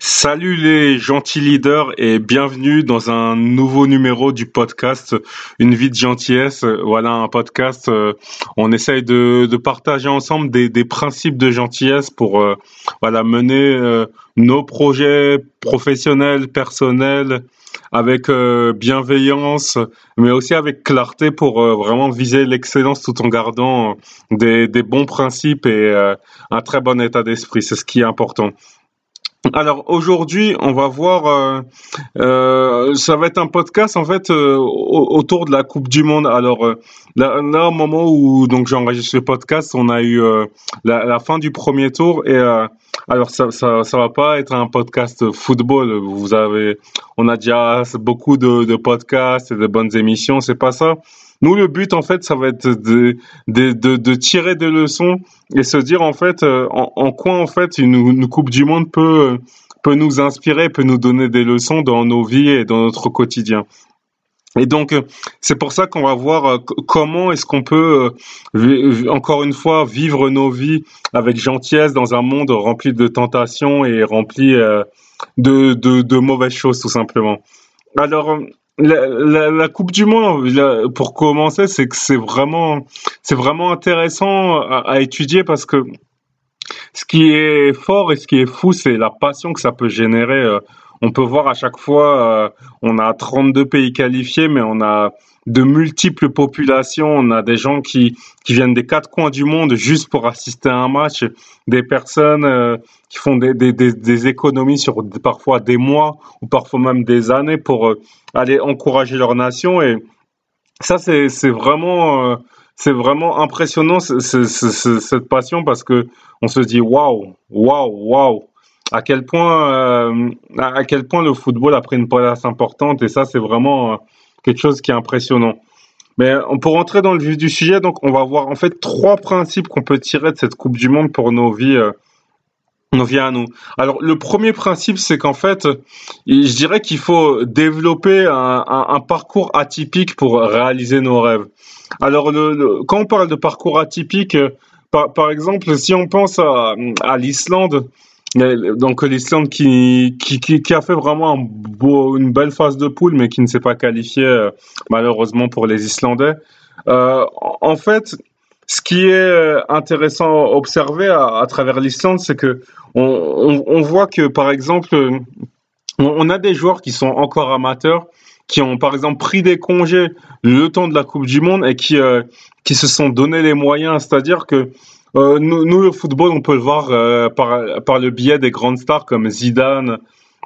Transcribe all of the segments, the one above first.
Salut les gentils leaders et bienvenue dans un nouveau numéro du podcast Une vie de gentillesse. Voilà un podcast, euh, on essaye de, de, partager ensemble des, des, principes de gentillesse pour euh, voilà mener euh, nos projets professionnels, personnels avec bienveillance, mais aussi avec clarté pour vraiment viser l'excellence tout en gardant des, des, bons principes et un très bon état d'esprit. C'est ce qui est important. Alors aujourd'hui, on va voir, euh, euh, ça va être un podcast en fait euh, autour de la Coupe du Monde. Alors là, au moment où donc j'enregistre le podcast, on a eu la, fin du premier tour et alors ça, ça, ça va pas être un podcast football. Vous avez, on a déjà beaucoup de, de podcasts et de bonnes émissions. C'est pas ça. Nous, le but, en fait, ça va être de, de, de, de tirer des leçons et se dire, en fait, euh, en, en quoi, en fait, une, une, Coupe du Monde peut, peut nous inspirer, peut nous donner des leçons dans nos vies et dans notre quotidien. Et donc, euh, c'est pour ça qu'on va voir euh, comment est-ce qu'on peut, encore une fois, vivre nos vies avec gentillesse dans un monde rempli de tentations et rempli de, de, de mauvaises choses, tout simplement. Alors, la, la, Coupe du Monde, pour commencer, c'est que c'est vraiment, c'est vraiment intéressant à, étudier parce que ce qui est fort et ce qui est fou, c'est la passion que ça peut générer. Euh, on peut voir à chaque fois, euh, on a 32 pays qualifiés, mais on a de multiples populations. On a des gens qui, qui viennent des quatre coins du monde juste pour assister à un match, des personnes euh, qui font des, des, économies sur parfois des mois ou parfois même des années pour euh, aller encourager leur nation. Et ça, c'est, vraiment, euh, vraiment impressionnant cette passion parce que on se dit waouh, waouh, waouh. À quel point, à quel point le football a pris une place importante et ça, c'est vraiment quelque chose qui est impressionnant. Mais pour rentrer dans le vif du sujet, donc on va voir en fait trois principes qu'on peut tirer de cette Coupe du Monde pour nos vies, euh, nos vies à nous. Alors le premier principe, c'est qu'en fait, je dirais qu'il faut développer un, parcours atypique pour réaliser nos rêves. Alors quand on parle de parcours atypique, euh, par, exemple, si on pense à l'Islande, donc l'Islande qui, a fait vraiment une belle phase de poule, mais qui ne s'est pas qualifié euh, malheureusement pour les Islandais. Euh, en fait, ce qui est euh, intéressant à observer à, travers l'Islande, c'est que on, voit que par exemple, on, a des joueurs qui sont encore amateurs, qui ont par exemple pris des congés le temps de la Coupe du Monde et qui, qui se sont donné les moyens. C'est-à-dire que euh, nous, le football, on peut le voir euh, par, par le biais des grandes stars comme Zidane,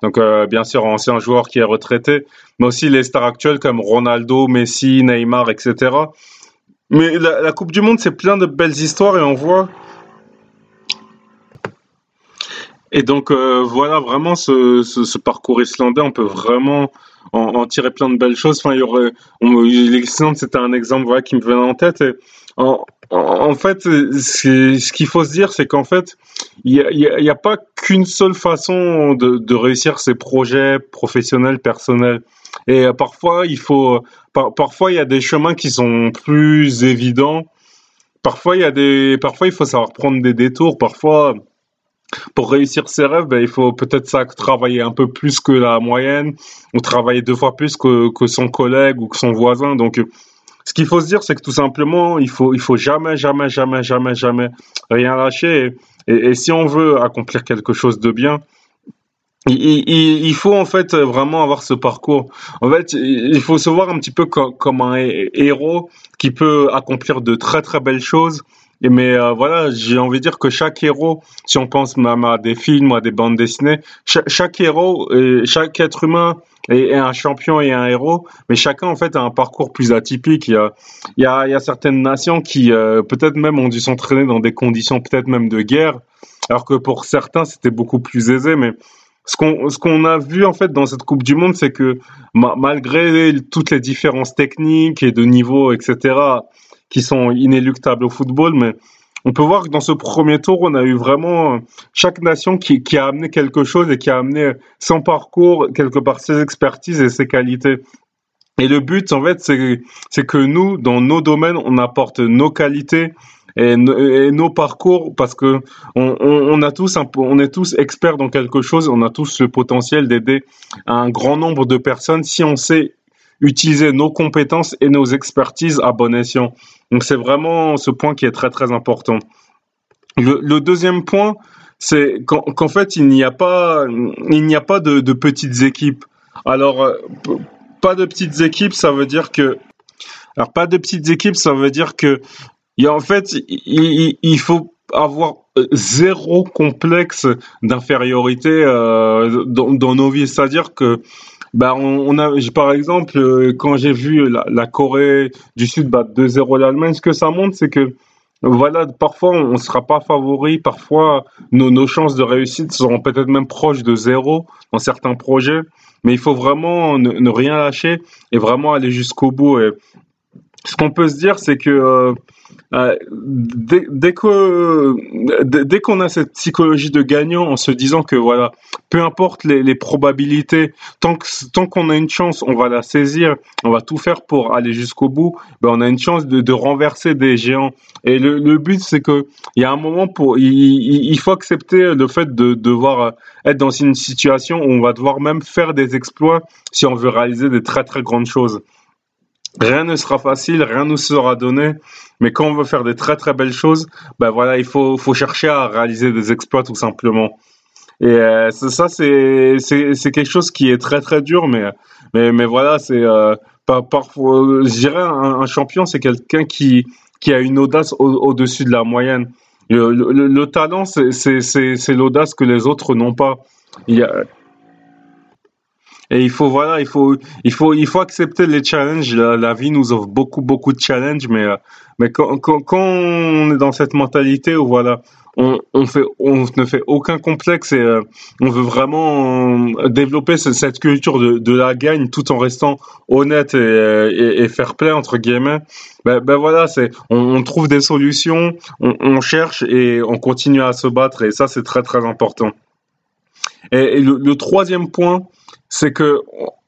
donc euh, bien sûr ancien joueur qui est retraité, mais aussi les stars actuelles comme Ronaldo, Messi, Neymar, etc. Mais la, Coupe du Monde, c'est plein de belles histoires et on voit. Et donc voilà vraiment ce, ce, parcours islandais, on peut vraiment en, tirer plein de belles choses. Enfin, l'Islande, c'était un exemple voilà, qui me venait en tête. En fait, ce qu'il faut se dire, c'est qu'en fait, il n'y a, pas qu'une seule façon de, réussir ses projets professionnels, personnels. Et euh, parfois, il faut, par, parfois, il y a des chemins qui sont plus évidents. Parfois, il y a des, parfois, il faut savoir prendre des détours. Parfois, pour réussir ses rêves, ben, il faut peut-être travailler un peu plus que la moyenne, ou travailler deux fois plus que, que son collègue ou que son voisin. Donc, ce qu'il faut se dire, c'est que tout simplement, il faut, il faut jamais, jamais, jamais, jamais, jamais rien lâcher. Et, si on veut accomplir quelque chose de bien, il, faut en fait vraiment avoir ce parcours. En fait, il faut se voir un petit peu comme, un héros qui peut accomplir de très très belles choses et mais euh, voilà, j'ai envie de dire que chaque héros, si on pense même à des films à des bandes dessinées, chaque, chaque héros, et chaque être humain est, un champion et un héros, mais chacun en fait a un parcours plus atypique. Il y a, certaines nations qui euh, peut-être même ont dû s'entraîner dans des conditions peut-être même de guerre, alors que pour certains c'était beaucoup plus aisé. Mais ce qu'on ce a vu en fait dans cette Coupe du Monde, c'est que malgré toutes les différences techniques et de niveau, etc qui sont inéluctables au football, mais on peut voir que dans ce premier tour, on a eu vraiment chaque nation qui, qui, a amené quelque chose et qui a amené son parcours, quelque part ses expertises et ses qualités. Et le but, en fait, c'est que nous, dans nos domaines, on apporte nos qualités et, nos parcours parce que on, a tous on est tous experts dans quelque chose, on a tous ce potentiel d'aider un grand nombre de personnes si on sait utiliser nos compétences et nos expertises à bon escient. Donc c'est vraiment ce point qui est très très important. Le, deuxième point, c'est qu'en fait il n'y a pas il n'y a pas de, petites équipes. Alors euh, pas de petites équipes, ça veut dire que alors pas de petites équipes, ça veut dire que y a, en fait il, faut avoir zéro complexe d'infériorité euh, dans, dans, nos vies. C'est-à-dire que bah on, a par exemple euh, quand j'ai vu la, Corée du Sud battre 2-0 l'Allemagne, ce que ça montre c'est que voilà, parfois on ne sera pas favori, parfois nos, nos chances de réussite seront peut-être même proches de zéro dans certains projets, mais il faut vraiment ne, ne rien lâcher et vraiment aller jusqu'au bout. Et ce qu'on peut se dire, c'est que euh, euh, dès, dès que dès qu'on a cette psychologie de gagnant en se disant que voilà, peu importe les, les probabilités, tant que tant qu'on a une chance, on va la saisir, on va tout faire pour aller jusqu'au bout. Ben on a une chance de, de renverser des géants. Et le, le but, c'est que il y a un moment pour il, il, faut accepter le fait de devoir être dans une situation où on va devoir même faire des exploits si on veut réaliser des très très grandes choses. Rien ne sera facile, rien ne sera donné, mais quand on veut faire des très très belles choses, ben voilà, il faut, faut chercher à réaliser des exploits tout simplement. Et euh, ça, c'est, quelque chose qui est très très dur, mais, mais, mais voilà, c'est euh, parfois, je dirais, un, champion, c'est quelqu'un qui, qui a une audace au-dessus de la moyenne. Le, le, le talent, c'est, l'audace que les autres n'ont pas. Et il faut voilà, il faut il faut il faut accepter les challenges. La, vie nous offre beaucoup beaucoup de challenges, mais euh, mais quand, quand, quand on est dans cette mentalité où voilà, on, on fait on ne fait aucun complexe et euh, on veut vraiment euh, développer cette culture de, de la gagne tout en restant honnête et, et, et fair play entre guillemets. Ben, ben voilà, c'est on, on, trouve des solutions, on, on cherche et on continue à se battre et ça c'est très très important. Et, le, le troisième point, c'est que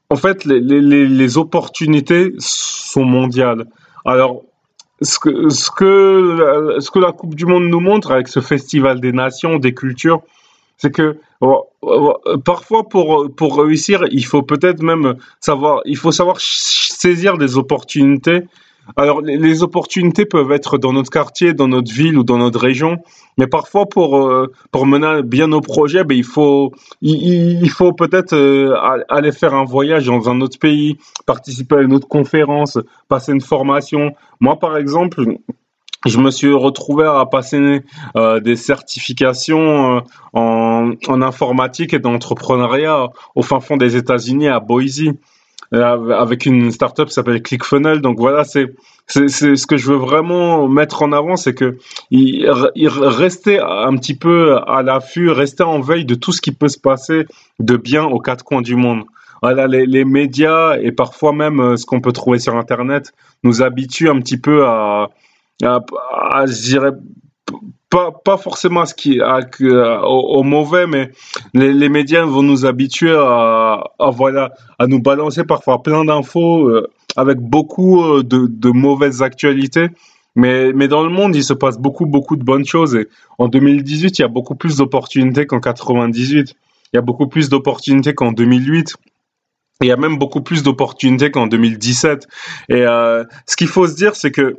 en fait les, les, les, opportunités sont mondiales. Alors ce que, ce que ce que la Coupe du Monde nous montre avec ce festival des nations, des cultures, c'est que parfois pour pour réussir, il faut peut-être même savoir, il faut savoir saisir des opportunités alors, les, opportunités peuvent être dans notre quartier, dans notre ville ou dans notre région, mais parfois pour euh, pour mener bien nos projets, ben, il faut il, faut peut-être euh, aller faire un voyage dans un autre pays, participer à une autre conférence, passer une formation. Moi, par exemple, je me suis retrouvé à passer euh, des certifications en, en informatique et d'entrepreneuriat au fin fond des États-Unis à Boise. Avec une startup qui s'appelle ClickFunnels. Donc voilà, c'est ce que je veux vraiment mettre en avant, c'est que il rester un petit peu à l'affût, rester en veille de tout ce qui peut se passer de bien aux quatre coins du monde. Voilà, les, les médias et parfois même euh, ce qu'on peut trouver sur Internet nous habituent un petit peu à, à, à je dirais, pas, forcément ce qui, à, au, mauvais, mais les, médias vont nous habituer à, voilà, à nous balancer parfois plein d'infos euh, avec beaucoup euh, de, mauvaises actualités. Mais, mais dans le monde, il se passe beaucoup, beaucoup de bonnes choses. Et en 2018, il y a beaucoup plus d'opportunités qu'en 98. Il y a beaucoup plus d'opportunités qu'en 2008. Il y a même beaucoup plus d'opportunités qu'en 2017. Et euh, ce qu'il faut se dire, c'est que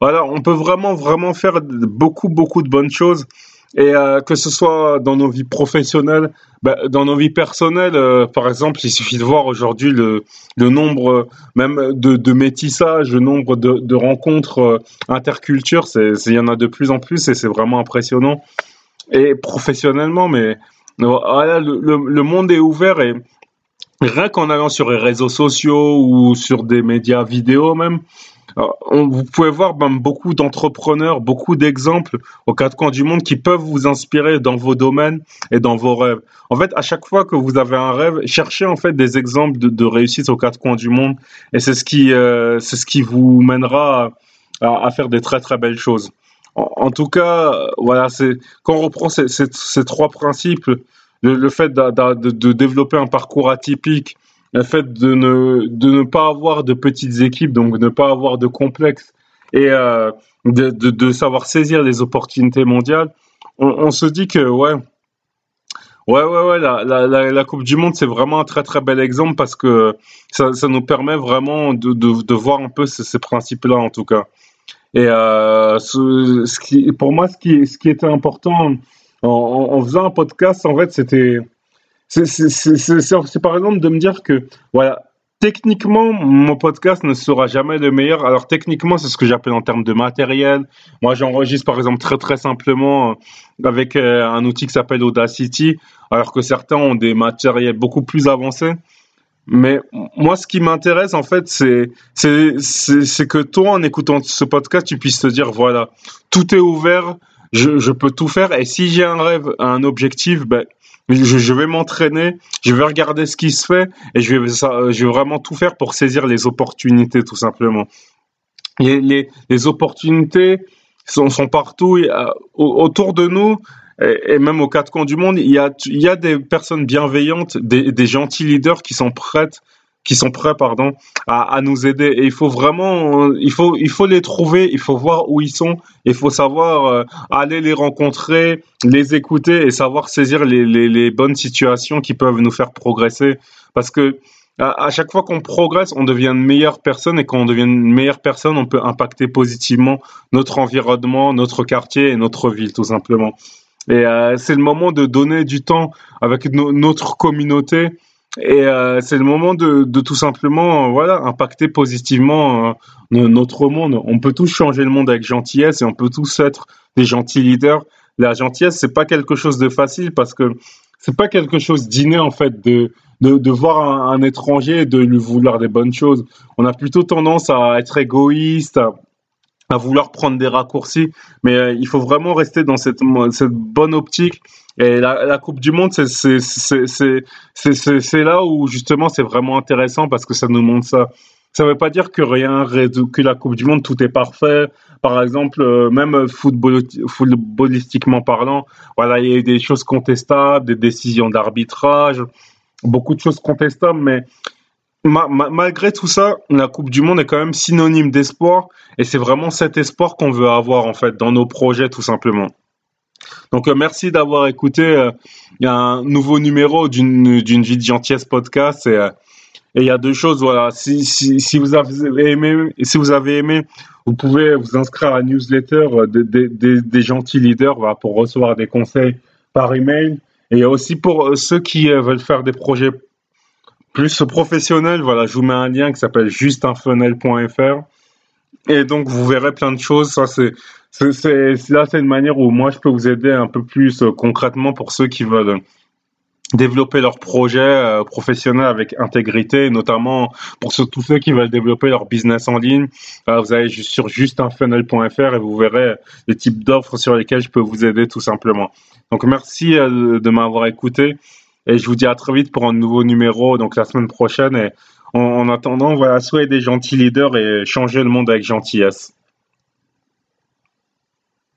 voilà, on peut vraiment, vraiment faire beaucoup, beaucoup de bonnes choses. Et euh, que ce soit dans nos vies professionnelles, bah, dans nos vies personnelles, euh, par exemple, il suffit de voir aujourd'hui le, nombre même de, de métissage, le nombre de, rencontres euh, intercultures, il y en a de plus en plus et c'est vraiment impressionnant. Et professionnellement, mais voilà, le, le monde est ouvert et rien qu'en allant sur les réseaux sociaux ou sur des médias vidéo même, vous pouvez voir ben, beaucoup d'entrepreneurs, beaucoup d'exemples aux quatre coins du monde qui peuvent vous inspirer dans vos domaines et dans vos rêves. En fait, à chaque fois que vous avez un rêve, cherchez en fait des exemples de, réussite aux quatre coins du monde et c'est ce qui, euh, c'est ce qui vous mènera à, faire des très très belles choses. En, tout cas, voilà, c'est quand on reprend ces, trois principes, le, fait de développer un parcours atypique, le fait de ne, de ne pas avoir de petites équipes, donc ne pas avoir de complexe et, euh, de, de, savoir saisir les opportunités mondiales, on, se dit que ouais, Ouais, ouais, ouais, la, la, la, Coupe du Monde, c'est vraiment un très, très bel exemple parce que ça, ça nous permet vraiment de, de, voir un peu ces, principes-là, en tout cas. Et euh, ce, qui, pour moi, ce qui, ce qui était important en faisant un podcast, en fait, c'était. C'est par exemple de me dire que, voilà, techniquement, mon podcast ne sera jamais le meilleur. Alors techniquement, c'est ce que j'appelle en termes de matériel. Moi, j'enregistre par exemple très très simplement euh, avec euh, un outil qui s'appelle Audacity, alors que certains ont des matériels beaucoup plus avancés. Mais moi, ce qui m'intéresse en fait, c'est que toi, en écoutant ce podcast, tu puisses te dire voilà, tout est ouvert, je, je peux tout faire. Et si j'ai un rêve, un objectif, ben je, je vais m'entraîner, je vais regarder ce qui se fait et je vais, je vais vraiment tout faire pour saisir les opportunités, tout simplement. Et les, les opportunités sont, sont partout autour de nous et, même aux quatre coins du monde. Il y a, y a des personnes bienveillantes, des, des gentils leaders qui sont prêtes qui sont prêts pardon à, à, nous aider. Et il faut vraiment il faut il faut les trouver il faut voir où ils sont il faut savoir euh, aller les rencontrer les écouter et savoir saisir les, les, les, bonnes situations qui peuvent nous faire progresser. Parce que à, chaque fois qu'on progresse on devient une meilleure personne et quand on devient une meilleure personne on peut impacter positivement notre environnement notre quartier et notre ville tout simplement. Et euh, c'est le moment de donner du temps avec notre communauté et euh, c'est le moment de, de, tout simplement, euh, voilà, impacter positivement euh, notre monde. On peut tous changer le monde avec gentillesse et on peut tous être des gentils leaders. La gentillesse, c'est pas quelque chose de facile parce que c'est pas quelque chose d'inné en fait de de, de voir un, un, étranger et de lui vouloir des bonnes choses. On a plutôt tendance à être égoïste, à vouloir prendre des raccourcis, mais euh, il faut vraiment rester dans cette, bonne optique. Et la, Coupe du Monde, c'est là où justement c'est vraiment intéressant parce que ça nous montre ça. Ça ne veut pas dire que rien, que la Coupe du Monde, tout est parfait. Par exemple, euh, même football, footballistiquement parlant, voilà, il y a des choses contestables, des décisions d'arbitrage, beaucoup de choses contestables, mais malgré tout ça, la Coupe du Monde est quand même synonyme d'espoir et c'est vraiment cet espoir qu'on veut avoir en fait dans nos projets tout simplement. Donc euh, merci d'avoir écouté euh, un nouveau numéro d'une vie de gentillesse podcast et euh, et il y a deux choses voilà si, si, si vous avez aimé si vous avez aimé vous pouvez vous inscrire à la newsletter des, des, gentils leaders pour recevoir des conseils par email et aussi pour ceux qui veulent faire des projets plus professionnel, voilà, je vous mets un lien qui s'appelle justeinfunnel.fr. Et donc, vous verrez plein de choses. Ça, c'est, là, c'est une manière où moi, je peux vous aider un peu plus euh, concrètement pour ceux qui veulent développer leur projet euh, professionnel avec intégrité, notamment pour tous ceux qui veulent développer leur business en ligne. Euh, vous allez sur justeinfunnel.fr et vous verrez les types d'offres sur lesquelles je peux vous aider tout simplement. Donc, merci de m'avoir écouté. Et je vous dis à très vite pour un nouveau numéro, donc la semaine prochaine. Et en, en attendant, voilà, soyez des gentils leaders et changez le monde avec gentillesse.